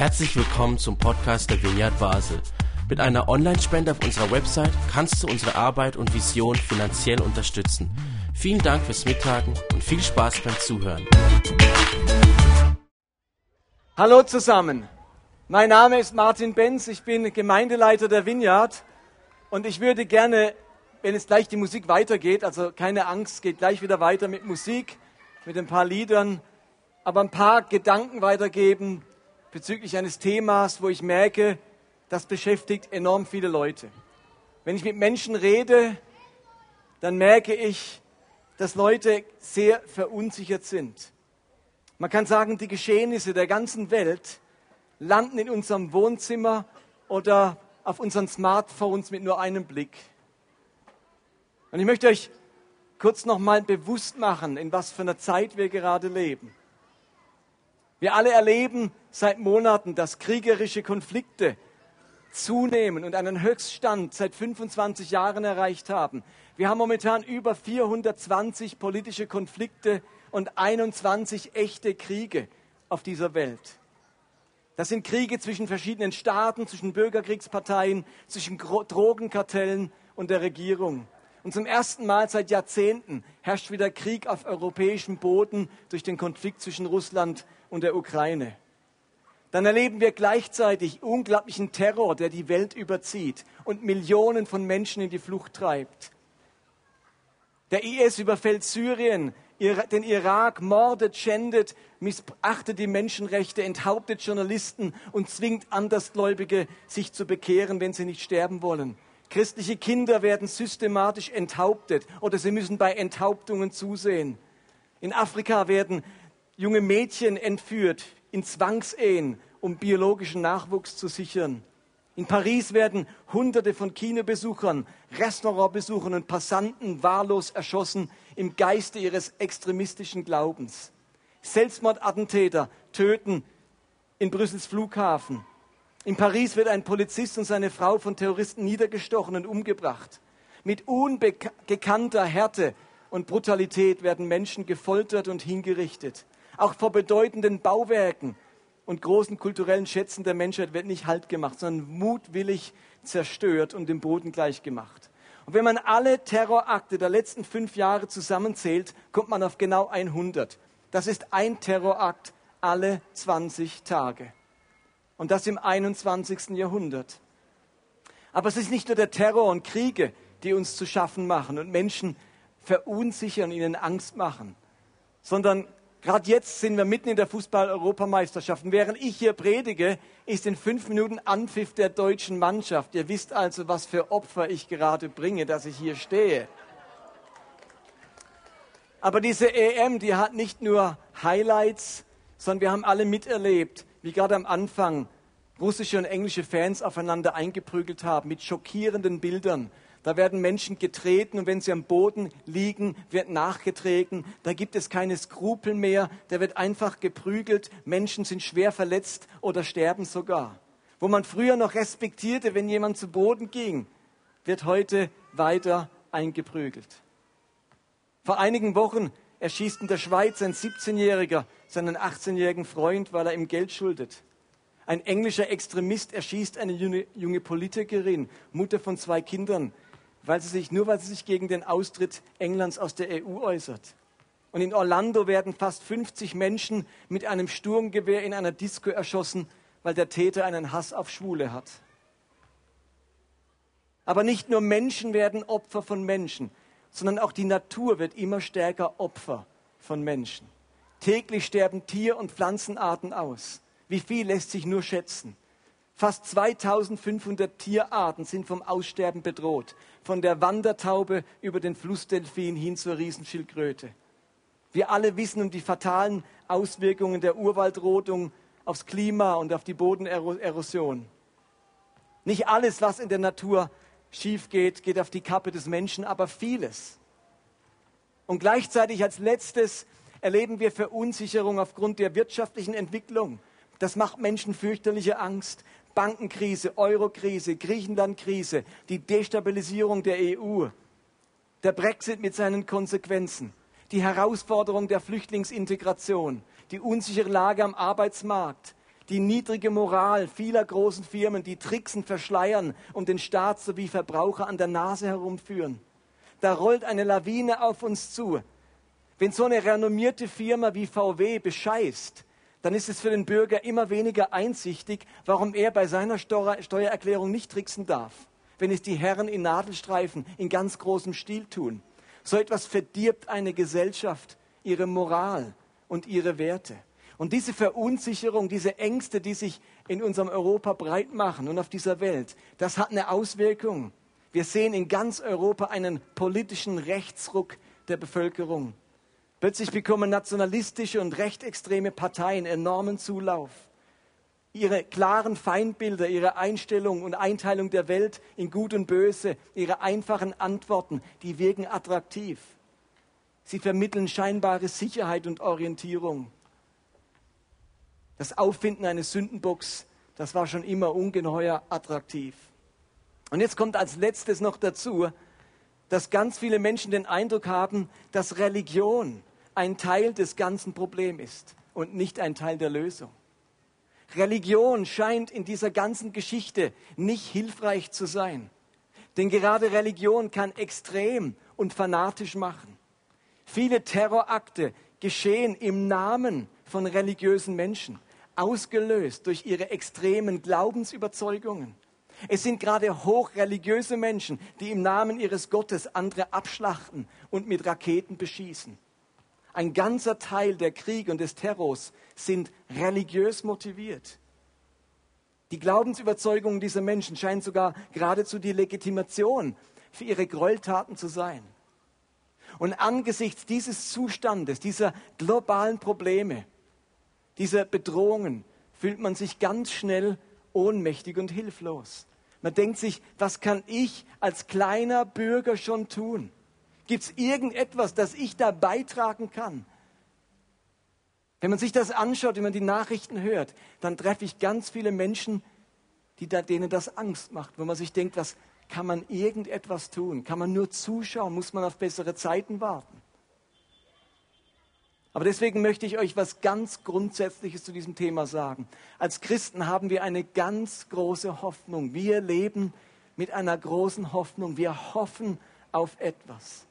Herzlich willkommen zum Podcast der Vineyard Basel. Mit einer Online-Spende auf unserer Website kannst du unsere Arbeit und Vision finanziell unterstützen. Vielen Dank fürs Mittagen und viel Spaß beim Zuhören. Hallo zusammen. Mein Name ist Martin Benz, ich bin Gemeindeleiter der Vineyard und ich würde gerne, wenn es gleich die Musik weitergeht, also keine Angst, geht gleich wieder weiter mit Musik, mit ein paar Liedern, aber ein paar Gedanken weitergeben bezüglich eines Themas, wo ich merke, das beschäftigt enorm viele Leute. Wenn ich mit Menschen rede, dann merke ich, dass Leute sehr verunsichert sind. Man kann sagen, die Geschehnisse der ganzen Welt landen in unserem Wohnzimmer oder auf unseren Smartphones mit nur einem Blick. Und ich möchte euch kurz nochmal bewusst machen, in was für einer Zeit wir gerade leben. Wir alle erleben seit Monaten, dass kriegerische Konflikte zunehmen und einen Höchststand seit 25 Jahren erreicht haben. Wir haben momentan über 420 politische Konflikte und 21 echte Kriege auf dieser Welt. Das sind Kriege zwischen verschiedenen Staaten, zwischen Bürgerkriegsparteien, zwischen Drogenkartellen und der Regierung. Und zum ersten Mal seit Jahrzehnten herrscht wieder Krieg auf europäischem Boden durch den Konflikt zwischen Russland und der Ukraine. Dann erleben wir gleichzeitig unglaublichen Terror, der die Welt überzieht und Millionen von Menschen in die Flucht treibt. Der IS überfällt Syrien, den Irak, mordet, schändet, missachtet die Menschenrechte, enthauptet Journalisten und zwingt Andersgläubige, sich zu bekehren, wenn sie nicht sterben wollen. Christliche Kinder werden systematisch enthauptet oder sie müssen bei Enthauptungen zusehen. In Afrika werden junge Mädchen entführt in Zwangsehen, um biologischen Nachwuchs zu sichern. In Paris werden Hunderte von Kinobesuchern, Restaurantbesuchern und Passanten wahllos erschossen im Geiste ihres extremistischen Glaubens. Selbstmordattentäter töten in Brüssels Flughafen. In Paris wird ein Polizist und seine Frau von Terroristen niedergestochen und umgebracht. Mit ungekannter Härte und Brutalität werden Menschen gefoltert und hingerichtet. Auch vor bedeutenden Bauwerken und großen kulturellen Schätzen der Menschheit wird nicht Halt gemacht, sondern mutwillig zerstört und dem Boden gleichgemacht. Und wenn man alle Terrorakte der letzten fünf Jahre zusammenzählt, kommt man auf genau 100. Das ist ein Terrorakt alle 20 Tage. Und das im 21. Jahrhundert. Aber es ist nicht nur der Terror und Kriege, die uns zu schaffen machen und Menschen verunsichern ihnen Angst machen, sondern Gerade jetzt sind wir mitten in der Fußball-Europameisterschaft. Und während ich hier predige, ist in fünf Minuten Anpfiff der deutschen Mannschaft. Ihr wisst also, was für Opfer ich gerade bringe, dass ich hier stehe. Aber diese EM, die hat nicht nur Highlights, sondern wir haben alle miterlebt, wie gerade am Anfang russische und englische Fans aufeinander eingeprügelt haben mit schockierenden Bildern da werden Menschen getreten und wenn sie am Boden liegen, wird nachgetreten. Da gibt es keine Skrupel mehr. Da wird einfach geprügelt. Menschen sind schwer verletzt oder sterben sogar. Wo man früher noch respektierte, wenn jemand zu Boden ging, wird heute weiter eingeprügelt. Vor einigen Wochen erschießt in der Schweiz ein 17-Jähriger seinen 18-jährigen Freund, weil er ihm Geld schuldet. Ein englischer Extremist erschießt eine junge, Politikerin, Mutter von zwei Kindern, weil sie sich, nur weil sie sich gegen den Austritt Englands aus der EU äußert. Und in Orlando werden fast 50 Menschen mit einem Sturmgewehr in einer Disco erschossen, weil der Täter einen Hass auf Schwule hat. Aber nicht nur Menschen werden Opfer von Menschen, sondern auch die Natur wird immer stärker Opfer von Menschen. Täglich sterben Tier- und Pflanzenarten aus. Wie viel lässt sich nur schätzen? Fast 2500 Tierarten sind vom Aussterben bedroht, von der Wandertaube über den Flussdelfin hin zur Riesenschildkröte. Wir alle wissen um die fatalen Auswirkungen der Urwaldrodung aufs Klima und auf die Bodenerosion. Nicht alles, was in der Natur schief geht, geht auf die Kappe des Menschen, aber vieles. Und gleichzeitig als letztes erleben wir Verunsicherung aufgrund der wirtschaftlichen Entwicklung. Das macht Menschen fürchterliche Angst. Bankenkrise, Eurokrise, Griechenlandkrise, die Destabilisierung der EU, der Brexit mit seinen Konsequenzen, die Herausforderung der Flüchtlingsintegration, die unsichere Lage am Arbeitsmarkt, die niedrige Moral vieler großen Firmen, die tricksen, verschleiern und den Staat sowie Verbraucher an der Nase herumführen. Da rollt eine Lawine auf uns zu. Wenn so eine renommierte Firma wie VW bescheißt, dann ist es für den Bürger immer weniger einsichtig, warum er bei seiner Steuererklärung nicht tricksen darf, wenn es die Herren in Nadelstreifen in ganz großem Stil tun. So etwas verdirbt eine Gesellschaft, ihre Moral und ihre Werte. Und diese Verunsicherung, diese Ängste, die sich in unserem Europa breit machen und auf dieser Welt, das hat eine Auswirkung. Wir sehen in ganz Europa einen politischen Rechtsruck der Bevölkerung. Plötzlich bekommen nationalistische und rechtsextreme Parteien enormen Zulauf. Ihre klaren Feindbilder, ihre Einstellung und Einteilung der Welt in Gut und Böse, ihre einfachen Antworten, die wirken attraktiv. Sie vermitteln scheinbare Sicherheit und Orientierung. Das Auffinden eines Sündenbocks, das war schon immer ungeheuer attraktiv. Und jetzt kommt als letztes noch dazu, dass ganz viele Menschen den Eindruck haben, dass Religion ein Teil des ganzen Problems ist und nicht ein Teil der Lösung. Religion scheint in dieser ganzen Geschichte nicht hilfreich zu sein. Denn gerade Religion kann extrem und fanatisch machen. Viele Terrorakte geschehen im Namen von religiösen Menschen, ausgelöst durch ihre extremen Glaubensüberzeugungen. Es sind gerade hochreligiöse Menschen, die im Namen ihres Gottes andere abschlachten und mit Raketen beschießen. Ein ganzer Teil der Kriege und des Terrors sind religiös motiviert. Die Glaubensüberzeugungen dieser Menschen scheinen sogar geradezu die Legitimation für ihre Gräueltaten zu sein. Und angesichts dieses Zustandes, dieser globalen Probleme, dieser Bedrohungen, fühlt man sich ganz schnell ohnmächtig und hilflos. Man denkt sich, was kann ich als kleiner Bürger schon tun? Gibt es irgendetwas, das ich da beitragen kann? Wenn man sich das anschaut, wenn man die Nachrichten hört, dann treffe ich ganz viele Menschen, die da, denen das Angst macht, wo man sich denkt, was kann man irgendetwas tun? Kann man nur zuschauen? Muss man auf bessere Zeiten warten? Aber deswegen möchte ich euch was ganz Grundsätzliches zu diesem Thema sagen. Als Christen haben wir eine ganz große Hoffnung. Wir leben mit einer großen Hoffnung. Wir hoffen auf etwas.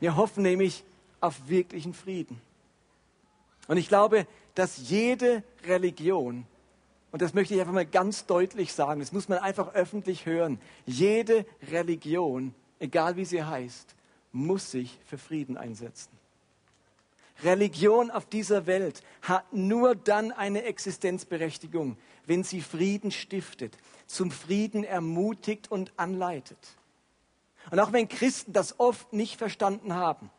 Wir hoffen nämlich auf wirklichen Frieden. Und ich glaube, dass jede Religion, und das möchte ich einfach mal ganz deutlich sagen, das muss man einfach öffentlich hören, jede Religion, egal wie sie heißt, muss sich für Frieden einsetzen. Religion auf dieser Welt hat nur dann eine Existenzberechtigung, wenn sie Frieden stiftet, zum Frieden ermutigt und anleitet. Und auch wenn Christen das oft nicht verstanden haben,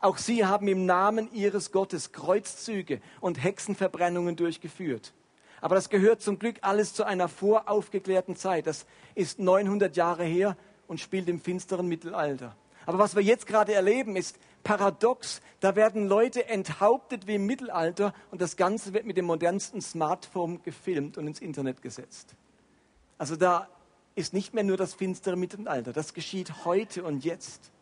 auch sie haben im Namen ihres Gottes Kreuzzüge und Hexenverbrennungen durchgeführt. Aber das gehört zum Glück alles zu einer voraufgeklärten Zeit. Das ist 900 Jahre her und spielt im finsteren Mittelalter. Aber was wir jetzt gerade erleben, ist paradox. Da werden Leute enthauptet wie im Mittelalter und das Ganze wird mit dem modernsten Smartphone gefilmt und ins Internet gesetzt. Also da ist nicht mehr nur das finstere Mittelalter. Das geschieht heute und jetzt.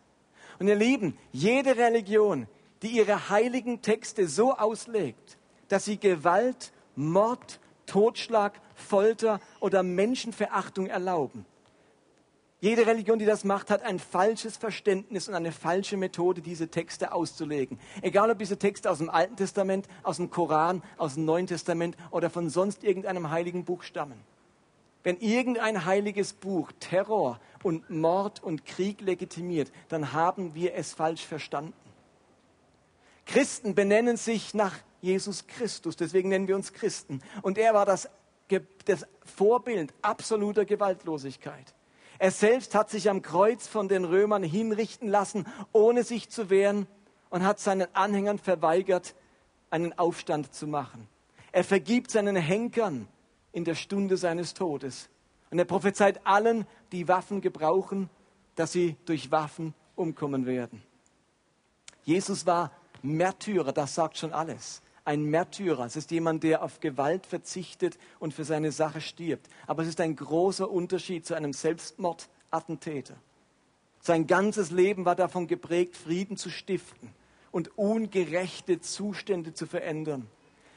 Und ihr Lieben, jede Religion, die ihre heiligen Texte so auslegt, dass sie Gewalt, Mord, Totschlag, Folter oder Menschenverachtung erlauben. Jede Religion, die das macht, hat ein falsches Verständnis und eine falsche Methode, diese Texte auszulegen. Egal ob diese Texte aus dem Alten Testament, aus dem Koran, aus dem Neuen Testament oder von sonst irgendeinem heiligen Buch stammen. Wenn irgendein heiliges Buch Terror und Mord und Krieg legitimiert, dann haben wir es falsch verstanden. Christen benennen sich nach Jesus Christus, deswegen nennen wir uns Christen. Und er war das, das Vorbild absoluter Gewaltlosigkeit. Er selbst hat sich am Kreuz von den Römern hinrichten lassen, ohne sich zu wehren, und hat seinen Anhängern verweigert, einen Aufstand zu machen. Er vergibt seinen Henkern, in der Stunde seines Todes. Und er prophezeit allen, die Waffen gebrauchen, dass sie durch Waffen umkommen werden. Jesus war Märtyrer, das sagt schon alles. Ein Märtyrer, es ist jemand, der auf Gewalt verzichtet und für seine Sache stirbt. Aber es ist ein großer Unterschied zu einem Selbstmordattentäter. Sein ganzes Leben war davon geprägt, Frieden zu stiften und ungerechte Zustände zu verändern.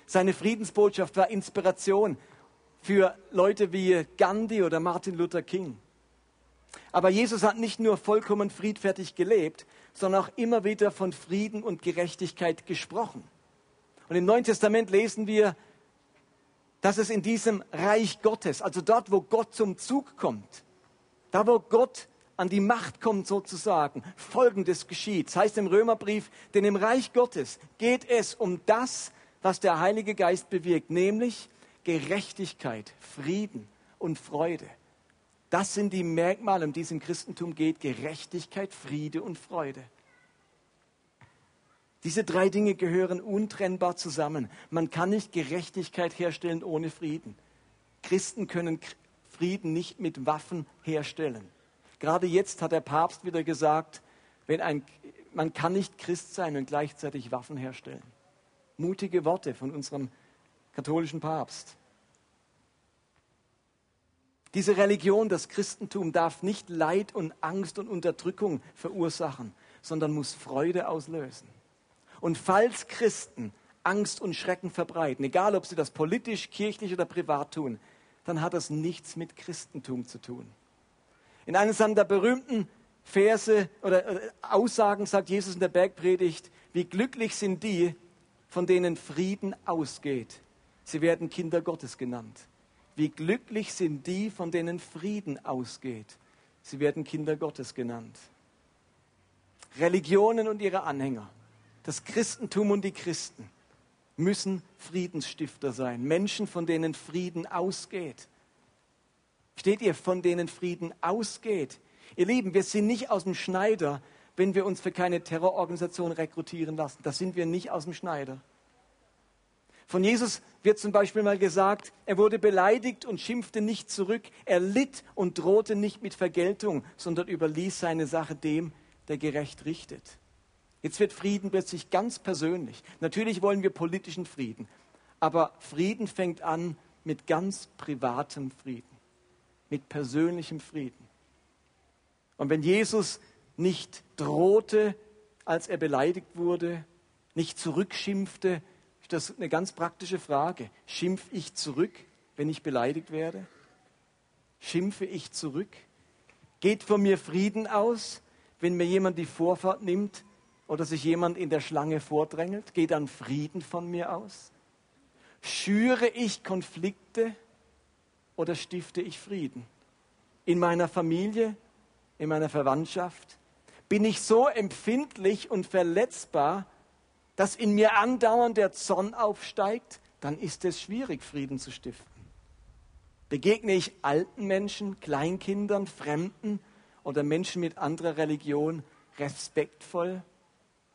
Seine Friedensbotschaft war Inspiration für Leute wie Gandhi oder Martin Luther King. Aber Jesus hat nicht nur vollkommen friedfertig gelebt, sondern auch immer wieder von Frieden und Gerechtigkeit gesprochen. Und im Neuen Testament lesen wir, dass es in diesem Reich Gottes, also dort, wo Gott zum Zug kommt, da wo Gott an die Macht kommt sozusagen, Folgendes geschieht. Das heißt im Römerbrief, denn im Reich Gottes geht es um das, was der Heilige Geist bewirkt, nämlich Gerechtigkeit, Frieden und Freude. Das sind die Merkmale, um die es im Christentum geht. Gerechtigkeit, Friede und Freude. Diese drei Dinge gehören untrennbar zusammen. Man kann nicht Gerechtigkeit herstellen ohne Frieden. Christen können Frieden nicht mit Waffen herstellen. Gerade jetzt hat der Papst wieder gesagt, wenn ein, man kann nicht Christ sein und gleichzeitig Waffen herstellen. Mutige Worte von unserem katholischen Papst. Diese Religion, das Christentum, darf nicht Leid und Angst und Unterdrückung verursachen, sondern muss Freude auslösen. Und falls Christen Angst und Schrecken verbreiten, egal ob sie das politisch, kirchlich oder privat tun, dann hat das nichts mit Christentum zu tun. In einem seiner berühmten Verse oder Aussagen sagt Jesus in der Bergpredigt, wie glücklich sind die, von denen Frieden ausgeht. Sie werden Kinder Gottes genannt. Wie glücklich sind die, von denen Frieden ausgeht. Sie werden Kinder Gottes genannt. Religionen und ihre Anhänger, das Christentum und die Christen müssen Friedensstifter sein. Menschen, von denen Frieden ausgeht. Steht ihr, von denen Frieden ausgeht? Ihr Lieben, wir sind nicht aus dem Schneider, wenn wir uns für keine Terrororganisation rekrutieren lassen. Das sind wir nicht aus dem Schneider. Von Jesus wird zum Beispiel mal gesagt, er wurde beleidigt und schimpfte nicht zurück. Er litt und drohte nicht mit Vergeltung, sondern überließ seine Sache dem, der gerecht richtet. Jetzt wird Frieden plötzlich ganz persönlich. Natürlich wollen wir politischen Frieden, aber Frieden fängt an mit ganz privatem Frieden, mit persönlichem Frieden. Und wenn Jesus nicht drohte, als er beleidigt wurde, nicht zurückschimpfte, das eine ganz praktische Frage. Schimpf ich zurück, wenn ich beleidigt werde? Schimpfe ich zurück? Geht von mir Frieden aus, wenn mir jemand die Vorfahrt nimmt oder sich jemand in der Schlange vordrängelt? Geht dann Frieden von mir aus? Schüre ich Konflikte oder stifte ich Frieden? In meiner Familie, in meiner Verwandtschaft? Bin ich so empfindlich und verletzbar, dass in mir andauernd der Zorn aufsteigt, dann ist es schwierig, Frieden zu stiften. Begegne ich alten Menschen, Kleinkindern, Fremden oder Menschen mit anderer Religion respektvoll?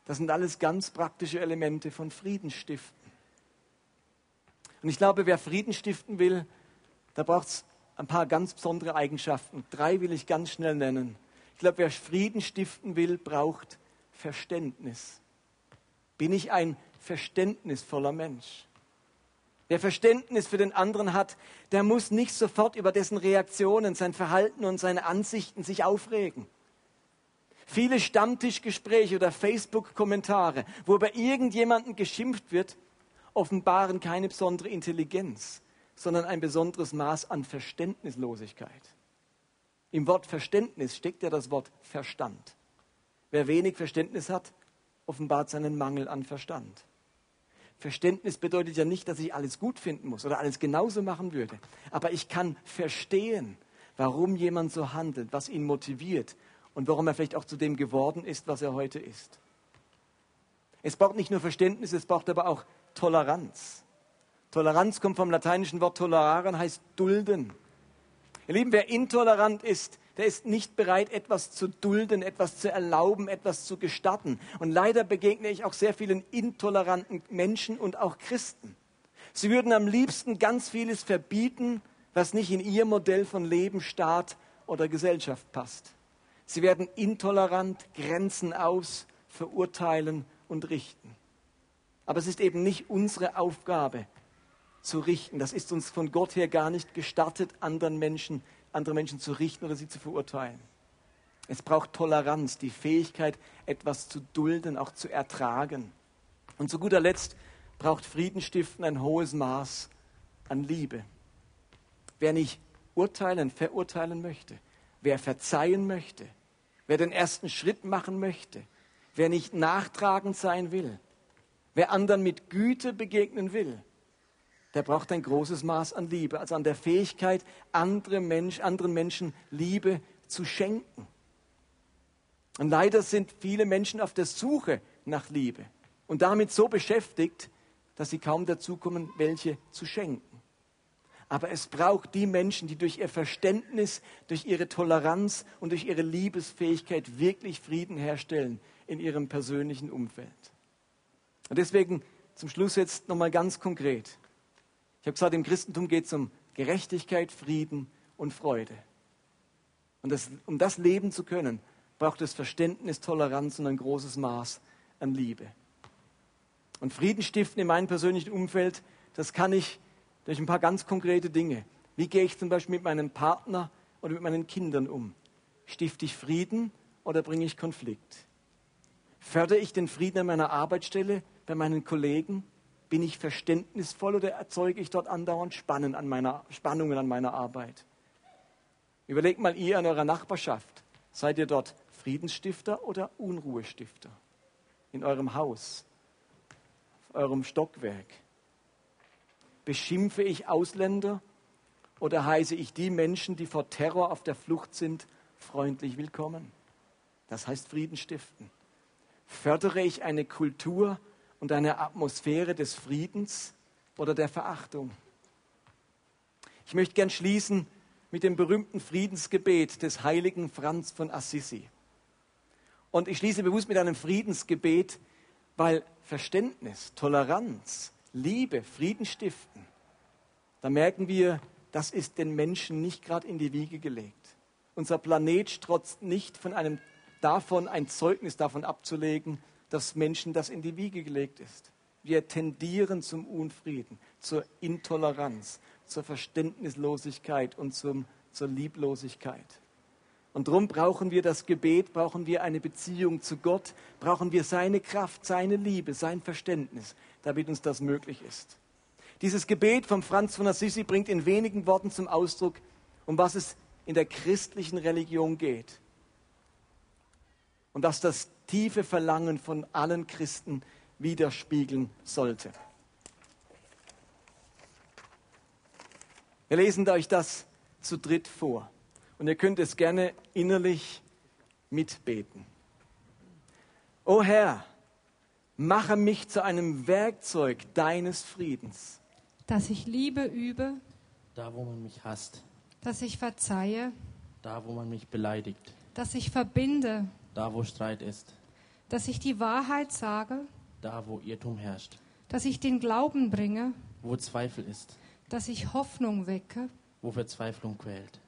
Das sind alles ganz praktische Elemente von Frieden stiften. Und ich glaube, wer Frieden stiften will, da braucht es ein paar ganz besondere Eigenschaften. Drei will ich ganz schnell nennen. Ich glaube, wer Frieden stiften will, braucht Verständnis bin ich ein verständnisvoller Mensch. Wer Verständnis für den anderen hat, der muss nicht sofort über dessen Reaktionen, sein Verhalten und seine Ansichten sich aufregen. Viele Stammtischgespräche oder Facebook-Kommentare, wo über irgendjemanden geschimpft wird, offenbaren keine besondere Intelligenz, sondern ein besonderes Maß an Verständnislosigkeit. Im Wort Verständnis steckt ja das Wort Verstand. Wer wenig Verständnis hat, offenbart seinen Mangel an Verstand. Verständnis bedeutet ja nicht, dass ich alles gut finden muss oder alles genauso machen würde. Aber ich kann verstehen, warum jemand so handelt, was ihn motiviert und warum er vielleicht auch zu dem geworden ist, was er heute ist. Es braucht nicht nur Verständnis, es braucht aber auch Toleranz. Toleranz kommt vom lateinischen Wort toleraren, heißt dulden. Ihr Lieben, wer intolerant ist, der ist nicht bereit, etwas zu dulden, etwas zu erlauben, etwas zu gestatten. Und leider begegne ich auch sehr vielen intoleranten Menschen und auch Christen. Sie würden am liebsten ganz vieles verbieten, was nicht in ihr Modell von Leben, Staat oder Gesellschaft passt. Sie werden intolerant, Grenzen aus, verurteilen und richten. Aber es ist eben nicht unsere Aufgabe zu richten. Das ist uns von Gott her gar nicht gestattet, anderen Menschen andere Menschen zu richten oder sie zu verurteilen. Es braucht Toleranz, die Fähigkeit, etwas zu dulden, auch zu ertragen. Und zu guter Letzt braucht Friedenstiften ein hohes Maß an Liebe. Wer nicht urteilen, verurteilen möchte, wer verzeihen möchte, wer den ersten Schritt machen möchte, wer nicht nachtragend sein will, wer anderen mit Güte begegnen will, der braucht ein großes Maß an Liebe, also an der Fähigkeit, andere Mensch, anderen Menschen Liebe zu schenken. Und leider sind viele Menschen auf der Suche nach Liebe und damit so beschäftigt, dass sie kaum dazu kommen, welche zu schenken. Aber es braucht die Menschen, die durch ihr Verständnis, durch ihre Toleranz und durch ihre Liebesfähigkeit wirklich Frieden herstellen in ihrem persönlichen Umfeld. Und deswegen zum Schluss jetzt nochmal ganz konkret. Ich habe gesagt, im Christentum geht es um Gerechtigkeit, Frieden und Freude. Und das, um das leben zu können, braucht es Verständnis, Toleranz und ein großes Maß an Liebe. Und Frieden stiften in meinem persönlichen Umfeld, das kann ich durch ein paar ganz konkrete Dinge. Wie gehe ich zum Beispiel mit meinem Partner oder mit meinen Kindern um? Stifte ich Frieden oder bringe ich Konflikt? Fördere ich den Frieden an meiner Arbeitsstelle, bei meinen Kollegen? Bin ich verständnisvoll oder erzeuge ich dort andauernd Spannen an meiner, Spannungen an meiner Arbeit? Überlegt mal ihr in eurer Nachbarschaft. Seid ihr dort Friedensstifter oder Unruhestifter? In eurem Haus, auf eurem Stockwerk? Beschimpfe ich Ausländer oder heiße ich die Menschen, die vor Terror auf der Flucht sind, freundlich willkommen? Das heißt Frieden stiften. Fördere ich eine Kultur und eine Atmosphäre des Friedens oder der Verachtung? Ich möchte gern schließen mit dem berühmten Friedensgebet des heiligen Franz von Assisi. Und ich schließe bewusst mit einem Friedensgebet, weil Verständnis, Toleranz, Liebe, Frieden stiften, da merken wir, das ist den Menschen nicht gerade in die Wiege gelegt. Unser Planet strotzt nicht von einem davon, ein Zeugnis davon abzulegen, dass Menschen das in die Wiege gelegt ist. Wir tendieren zum Unfrieden, zur Intoleranz, zur Verständnislosigkeit und zum, zur Lieblosigkeit. Und darum brauchen wir das Gebet, brauchen wir eine Beziehung zu Gott, brauchen wir seine Kraft, seine Liebe, sein Verständnis, damit uns das möglich ist. Dieses Gebet von Franz von Assisi bringt in wenigen Worten zum Ausdruck, um was es in der christlichen Religion geht. Und dass das tiefe Verlangen von allen Christen widerspiegeln sollte. Wir lesen euch das zu dritt vor. Und ihr könnt es gerne innerlich mitbeten. O Herr, mache mich zu einem Werkzeug deines Friedens. Dass ich Liebe übe, Da, wo man mich hasst, dass ich verzeihe, da, wo man mich beleidigt, dass ich verbinde, da, wo Streit ist, dass ich die Wahrheit sage, da, wo Irrtum herrscht, dass ich den Glauben bringe, wo Zweifel ist, dass ich Hoffnung wecke, wo Verzweiflung quält,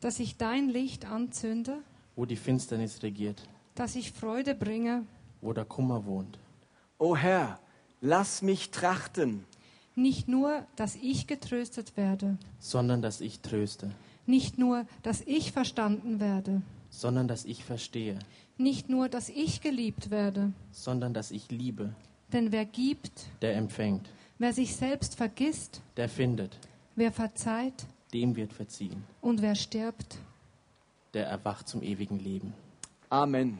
dass ich dein Licht anzünde, wo die Finsternis regiert, dass ich Freude bringe, wo der Kummer wohnt. O Herr, lass mich trachten, nicht nur, dass ich getröstet werde, sondern dass ich tröste, nicht nur, dass ich verstanden werde, sondern dass ich verstehe, nicht nur, dass ich geliebt werde, sondern dass ich liebe, denn wer gibt, der empfängt, wer sich selbst vergisst, der findet, wer verzeiht dem wird verziehen, und wer stirbt, der erwacht zum ewigen Leben. Amen.